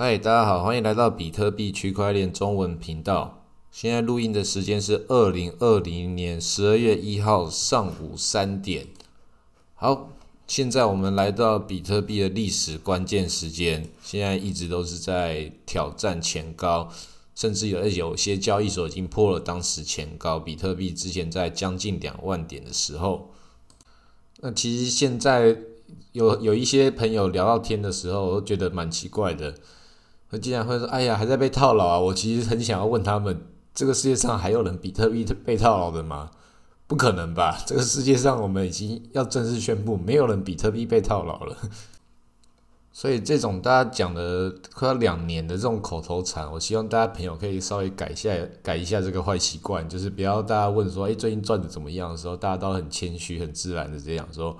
嗨，大家好，欢迎来到比特币区块链中文频道。现在录音的时间是二零二零年十二月一号上午三点。好，现在我们来到比特币的历史关键时间，现在一直都是在挑战前高，甚至有有些交易所已经破了当时前高。比特币之前在将近两万点的时候，那其实现在有有一些朋友聊到天的时候，我都觉得蛮奇怪的。他竟然会说：“哎呀，还在被套牢啊！”我其实很想要问他们：这个世界上还有人比特币被套牢的吗？不可能吧！这个世界上，我们已经要正式宣布，没有人比特币被套牢了。所以，这种大家讲的快要两年的这种口头禅，我希望大家朋友可以稍微改一下，改一下这个坏习惯，就是不要大家问说：“哎，最近赚的怎么样？”的时候，大家都很谦虚、很自然的这样说：“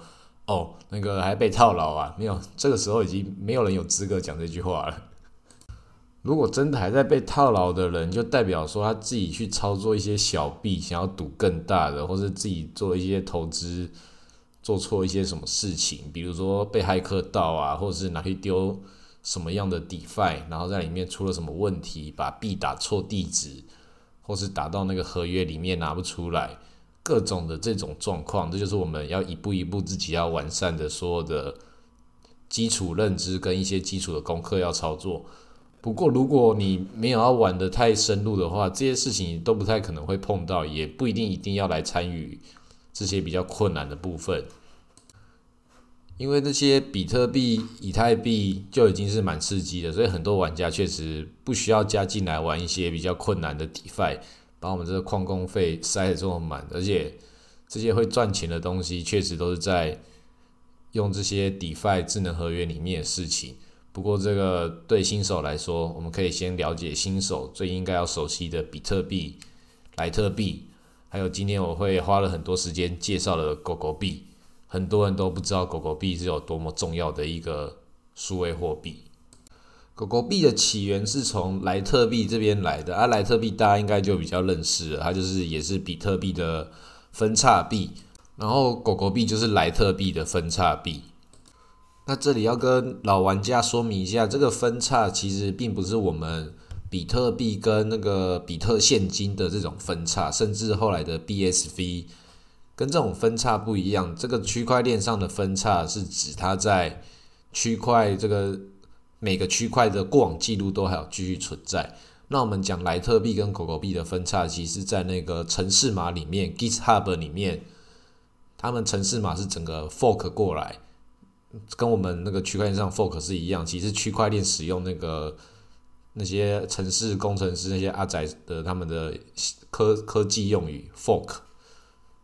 哦，那个还被套牢啊？”没有，这个时候已经没有人有资格讲这句话了。如果真的还在被套牢的人，就代表说他自己去操作一些小币，想要赌更大的，或者自己做一些投资做错一些什么事情，比如说被骇客盗啊，或者是拿去丢什么样的 DeFi，然后在里面出了什么问题，把币打错地址，或是打到那个合约里面拿不出来，各种的这种状况，这就是我们要一步一步自己要完善的所有的基础认知跟一些基础的功课要操作。不过，如果你没有要玩的太深入的话，这些事情都不太可能会碰到，也不一定一定要来参与这些比较困难的部分。因为那些比特币、以太币就已经是蛮刺激的，所以很多玩家确实不需要加进来玩一些比较困难的 DeFi，把我们这个矿工费塞得这么满，而且这些会赚钱的东西，确实都是在用这些 DeFi 智能合约里面的事情。不过，这个对新手来说，我们可以先了解新手最应该要熟悉的比特币、莱特币，还有今天我会花了很多时间介绍的狗狗币。很多人都不知道狗狗币是有多么重要的一个数位货币。狗狗币的起源是从莱特币这边来的，而莱特币大家应该就比较认识了，它就是也是比特币的分叉币，然后狗狗币就是莱特币的分叉币。那这里要跟老玩家说明一下，这个分叉其实并不是我们比特币跟那个比特现金的这种分叉，甚至后来的 BSV 跟这种分叉不一样。这个区块链上的分叉是指它在区块这个每个区块的过往记录都还有继续存在。那我们讲莱特币跟狗狗币的分叉，其实在那个城市码里面，GitHub 里面，他们城市码是整个 fork 过来。跟我们那个区块链上 fork 是一样，其实区块链使用那个那些城市工程师那些阿仔的他们的科科技用语 fork，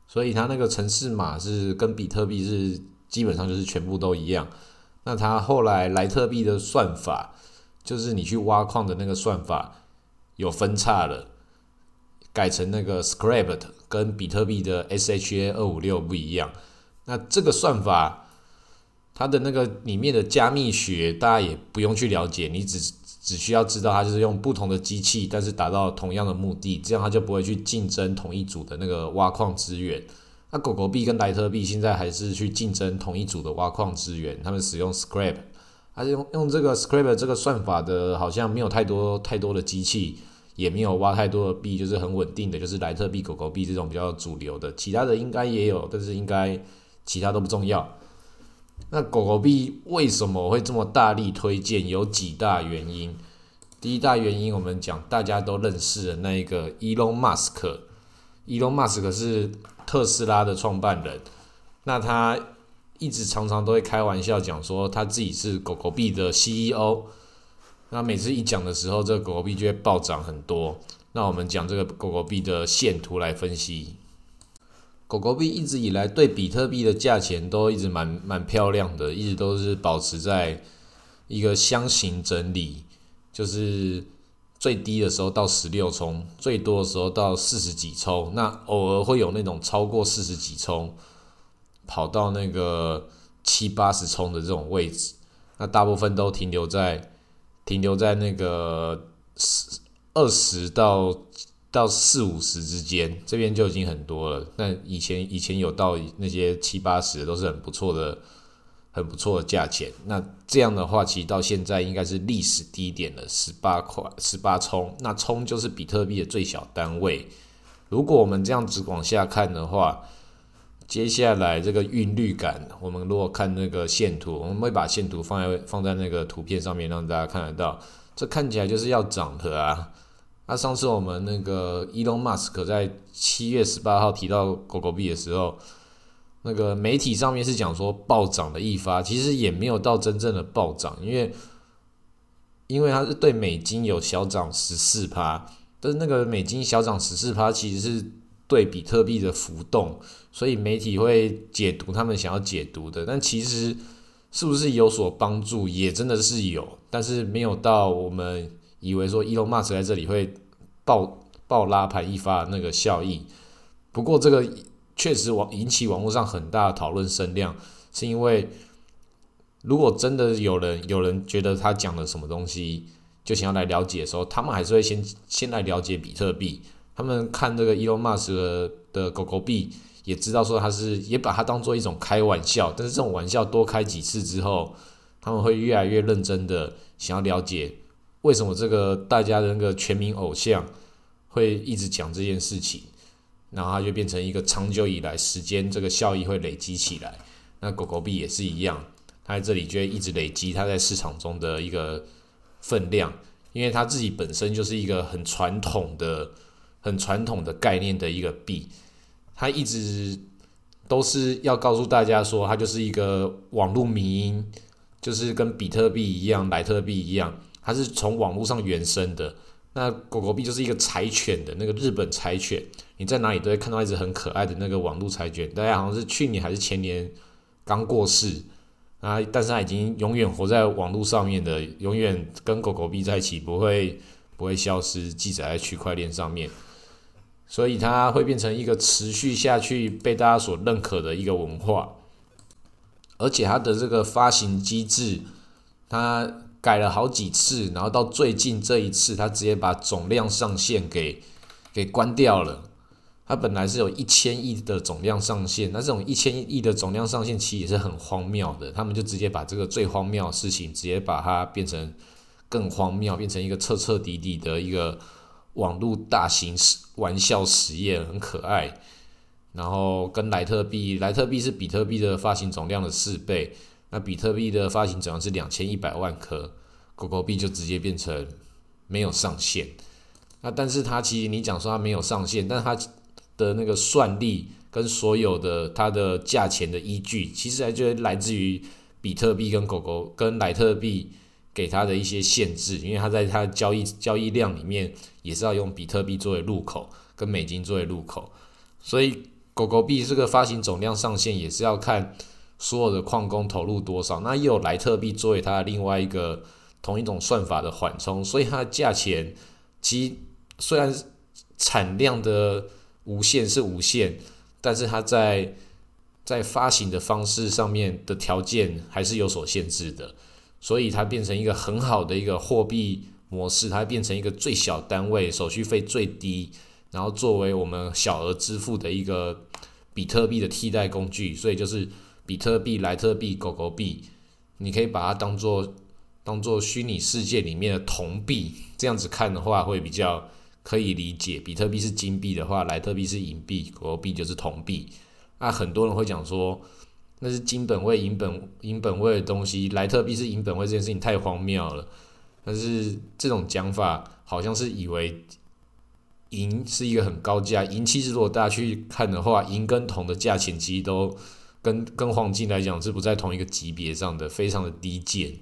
所以它那个城市码是跟比特币是基本上就是全部都一样。那它后来莱特币的算法，就是你去挖矿的那个算法有分叉了，改成那个 scrapped，跟比特币的 SHA 二五六不一样。那这个算法。它的那个里面的加密学，大家也不用去了解，你只只需要知道它就是用不同的机器，但是达到同样的目的，这样它就不会去竞争同一组的那个挖矿资源。那狗狗币跟莱特币现在还是去竞争同一组的挖矿资源，他们使用 Scrap，还是用用这个 Scrap 这个算法的，好像没有太多太多的机器，也没有挖太多的币，就是很稳定的，就是莱特币、狗狗币这种比较主流的，其他的应该也有，但是应该其他都不重要。那狗狗币为什么会这么大力推荐？有几大原因。第一大原因，我们讲大家都认识的那一个 Elon Musk。Elon Musk 是特斯拉的创办人。那他一直常常都会开玩笑讲说，他自己是狗狗币的 CEO。那每次一讲的时候，这个狗狗币就会暴涨很多。那我们讲这个狗狗币的线图来分析。狗狗币一直以来对比特币的价钱都一直蛮蛮漂亮的，一直都是保持在一个箱型整理，就是最低的时候到十六冲，最多的时候到四十几冲，那偶尔会有那种超过四十几冲，跑到那个七八十冲的这种位置，那大部分都停留在停留在那个十二十到。到四五十之间，这边就已经很多了。那以前以前有到那些七八十，都是很不错的很不错的价钱。那这样的话，其实到现在应该是历史低点了，十八块十八冲。那冲就是比特币的最小单位。如果我们这样子往下看的话，接下来这个韵律感，我们如果看那个线图，我们会把线图放在放在那个图片上面，让大家看得到。这看起来就是要涨的啊！那上次我们那个 Elon Musk 在七月十八号提到狗狗币的时候，那个媒体上面是讲说暴涨的一发，其实也没有到真正的暴涨，因为因为它是对美金有小涨十四趴，但是那个美金小涨十四趴其实是对比特币的浮动，所以媒体会解读他们想要解读的，但其实是不是有所帮助，也真的是有，但是没有到我们。以为说 Elon Musk 在这里会爆爆拉盘一发那个效益，不过这个确实网引起网络上很大的讨论声量，是因为如果真的有人有人觉得他讲了什么东西，就想要来了解的时候，他们还是会先先来了解比特币。他们看这个 Elon Musk 的狗狗币，也知道说他是也把它当做一种开玩笑，但是这种玩笑多开几次之后，他们会越来越认真的想要了解。为什么这个大家的那个全民偶像会一直讲这件事情，然后它就变成一个长久以来时间这个效益会累积起来。那狗狗币也是一样，它在这里就会一直累积它在市场中的一个分量，因为它自己本身就是一个很传统的、很传统的概念的一个币，它一直都是要告诉大家说，它就是一个网络迷因，就是跟比特币一样、莱特币一样。它是从网络上原生的，那狗狗币就是一个柴犬的那个日本柴犬，你在哪里都会看到一只很可爱的那个网络柴犬，大家好像是去年还是前年刚过世。啊，但是它已经永远活在网络上面的，永远跟狗狗币在一起，不会不会消失，记载在区块链上面，所以它会变成一个持续下去被大家所认可的一个文化，而且它的这个发行机制，它。改了好几次，然后到最近这一次，他直接把总量上限给给关掉了。它本来是有一千亿的总量上限，那这种一千亿的总量上限其实也是很荒谬的。他们就直接把这个最荒谬的事情，直接把它变成更荒谬，变成一个彻彻底底的一个网络大型玩笑实验，很可爱。然后跟莱特币，莱特币是比特币的发行总量的四倍。那比特币的发行总量是两千一百万颗，狗狗币就直接变成没有上限。那但是它其实你讲说它没有上限，但它的那个算力跟所有的它的价钱的依据，其实还就来自于比特币跟狗狗跟莱特币给它的一些限制，因为它在它交易交易量里面也是要用比特币作为入口，跟美金作为入口，所以狗狗币这个发行总量上限也是要看。所有的矿工投入多少？那又有莱特币作为它另外一个同一种算法的缓冲，所以它的价钱其虽然产量的无限是无限，但是它在在发行的方式上面的条件还是有所限制的，所以它变成一个很好的一个货币模式，它变成一个最小单位手续费最低，然后作为我们小额支付的一个比特币的替代工具，所以就是。比特币、莱特币、狗狗币，你可以把它当做当做虚拟世界里面的铜币，这样子看的话会比较可以理解。比特币是金币的话，莱特币是银币，狗狗币就是铜币。那很多人会讲说，那是金本位、银本银本位的东西，莱特币是银本位，这件事情太荒谬了。但是这种讲法好像是以为银是一个很高价，银其实如果大家去看的话，银跟铜的价钱其实都。跟跟黄金来讲是不在同一个级别上的，非常的低贱。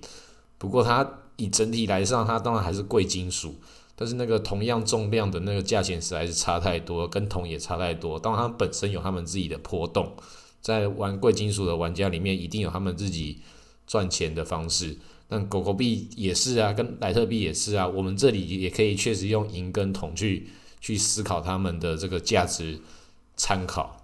不过它以整体来上，它当然还是贵金属。但是那个同样重量的那个价钱实在是差太多，跟铜也差太多。当然它本身有他们自己的波动，在玩贵金属的玩家里面，一定有他们自己赚钱的方式。但狗狗币也是啊，跟莱特币也是啊。我们这里也可以确实用银跟铜去去思考他们的这个价值参考。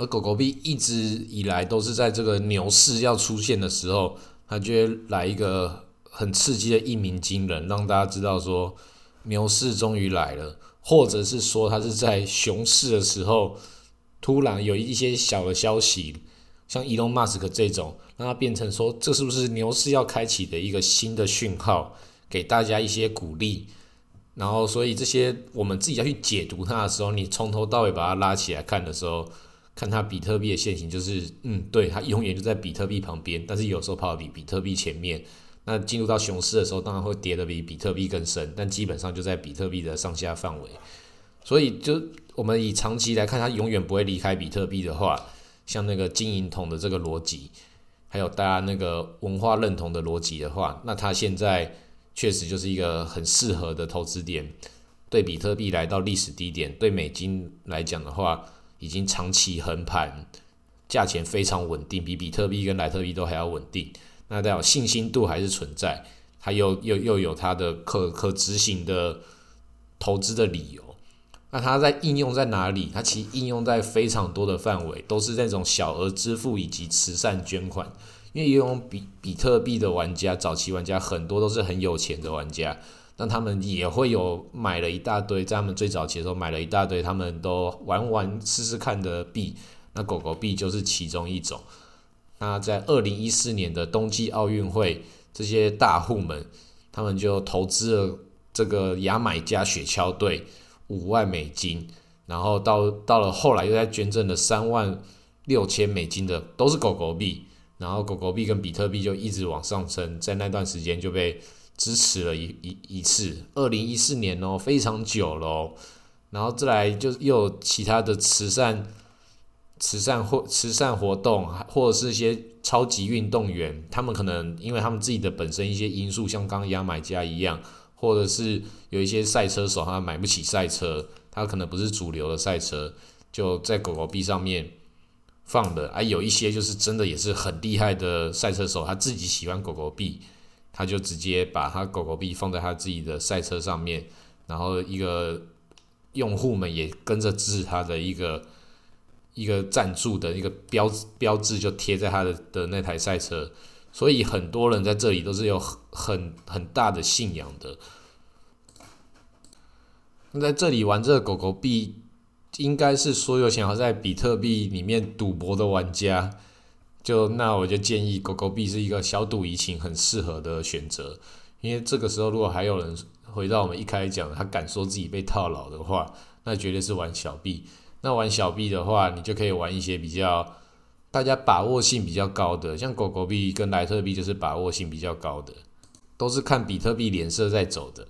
而狗狗币一直以来都是在这个牛市要出现的时候，它就会来一个很刺激的一鸣惊人，让大家知道说牛市终于来了，或者是说它是在熊市的时候，突然有一些小的消息，像 Elon Musk 这种，让它变成说，这是不是牛市要开启的一个新的讯号，给大家一些鼓励。然后，所以这些我们自己要去解读它的时候，你从头到尾把它拉起来看的时候，看它比特币的现形，就是嗯，对，它永远就在比特币旁边，但是有时候跑比比特币前面。那进入到熊市的时候，当然会跌得比比特币更深，但基本上就在比特币的上下范围。所以，就我们以长期来看，它永远不会离开比特币的话，像那个金银铜的这个逻辑，还有大家那个文化认同的逻辑的话，那它现在。确实就是一个很适合的投资点，对比特币来到历史低点，对美金来讲的话，已经长期横盘，价钱非常稳定，比比特币跟莱特币都还要稳定。那代表信心度还是存在，它又又又有它的可可执行的投资的理由。那它在应用在哪里？它其实应用在非常多的范围，都是那种小额支付以及慈善捐款。因为用比比特币的玩家，早期玩家很多都是很有钱的玩家，那他们也会有买了一大堆，在他们最早期的时候买了一大堆，他们都玩玩试试看的币，那狗狗币就是其中一种。那在二零一四年的冬季奥运会，这些大户们，他们就投资了这个牙买加雪橇队五万美金，然后到到了后来又在捐赠了三万六千美金的，都是狗狗币。然后狗狗币跟比特币就一直往上升，在那段时间就被支持了一一一次。二零一四年哦，非常久了。然后再来就又有其他的慈善、慈善或慈善活动，或者是一些超级运动员，他们可能因为他们自己的本身一些因素，像刚牙买加一样，或者是有一些赛车手他买不起赛车，他可能不是主流的赛车，就在狗狗币上面。放的啊，有一些就是真的也是很厉害的赛车手，他自己喜欢狗狗币，他就直接把他狗狗币放在他自己的赛车上面，然后一个用户们也跟着支持他的一个一个赞助的一个标标志就贴在他的的那台赛车，所以很多人在这里都是有很很大的信仰的。那在这里玩这个狗狗币。应该是所有想要在比特币里面赌博的玩家，就那我就建议狗狗币是一个小赌怡情很适合的选择，因为这个时候如果还有人回到我们一开始讲，他敢说自己被套牢的话，那绝对是玩小币。那玩小币的话，你就可以玩一些比较大家把握性比较高的，像狗狗币跟莱特币就是把握性比较高的，都是看比特币脸色在走的，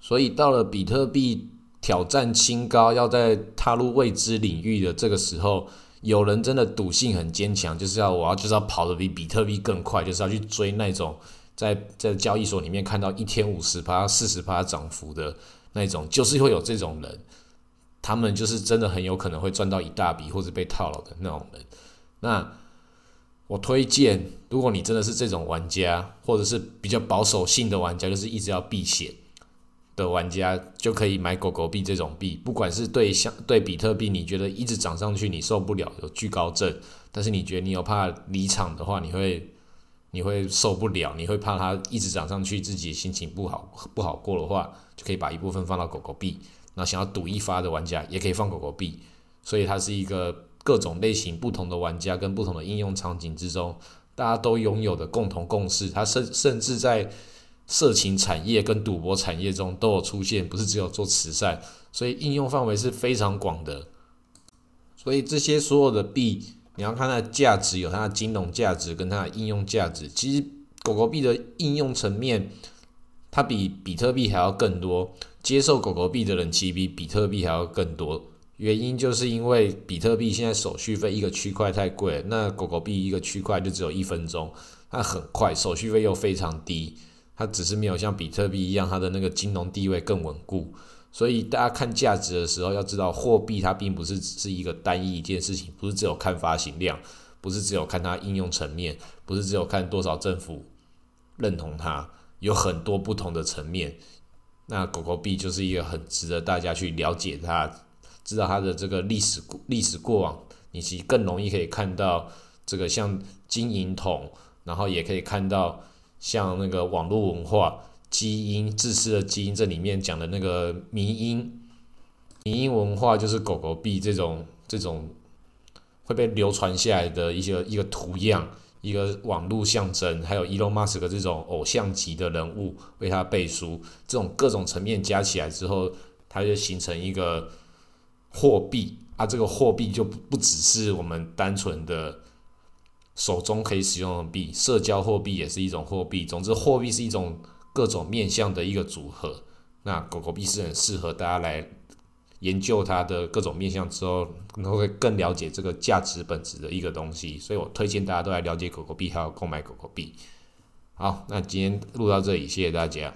所以到了比特币。挑战清高，要在踏入未知领域的这个时候，有人真的赌性很坚强，就是要我要就是要跑得比比特币更快，就是要去追那种在在交易所里面看到一天五十趴、四十趴涨幅的那种，就是会有这种人，他们就是真的很有可能会赚到一大笔或者被套牢的那种人。那我推荐，如果你真的是这种玩家，或者是比较保守性的玩家，就是一直要避险。的玩家就可以买狗狗币这种币，不管是对相对比特币，你觉得一直涨上去你受不了，有巨高症，但是你觉得你有怕离场的话，你会你会受不了，你会怕它一直涨上去，自己心情不好不好过的话，就可以把一部分放到狗狗币。那想要赌一发的玩家也可以放狗狗币，所以它是一个各种类型不同的玩家跟不同的应用场景之中，大家都拥有的共同共识。它甚甚至在色情产业跟赌博产业中都有出现，不是只有做慈善，所以应用范围是非常广的。所以这些所有的币，你要看它的价值，有它的金融价值跟它的应用价值。其实狗狗币的应用层面，它比比特币还要更多。接受狗狗币的人其实比比特币还要更多。原因就是因为比特币现在手续费一个区块太贵，那狗狗币一个区块就只有一分钟，它很快，手续费又非常低。它只是没有像比特币一样，它的那个金融地位更稳固。所以大家看价值的时候，要知道货币它并不是只是一个单一一件事情，不是只有看发行量，不是只有看它应用层面，不是只有看多少政府认同它，有很多不同的层面。那狗狗币就是一个很值得大家去了解它，知道它的这个历史历史过往，你其实更容易可以看到这个像金银铜，然后也可以看到。像那个网络文化、基因、自私的基因，这里面讲的那个迷因、迷因文化，就是狗狗币这种这种会被流传下来的一些一个图样，一个网络象征，还有 Elon Musk 这种偶像级的人物为他背书，这种各种层面加起来之后，它就形成一个货币啊。这个货币就不不只是我们单纯的手中可以使用的币，社交货币也是一种货币。总之，货币是一种各种面向的一个组合。那狗狗币是很适合大家来研究它的各种面向之后，能会更了解这个价值本质的一个东西。所以我推荐大家都来了解狗狗币，还有购买狗狗币。好，那今天录到这里，谢谢大家。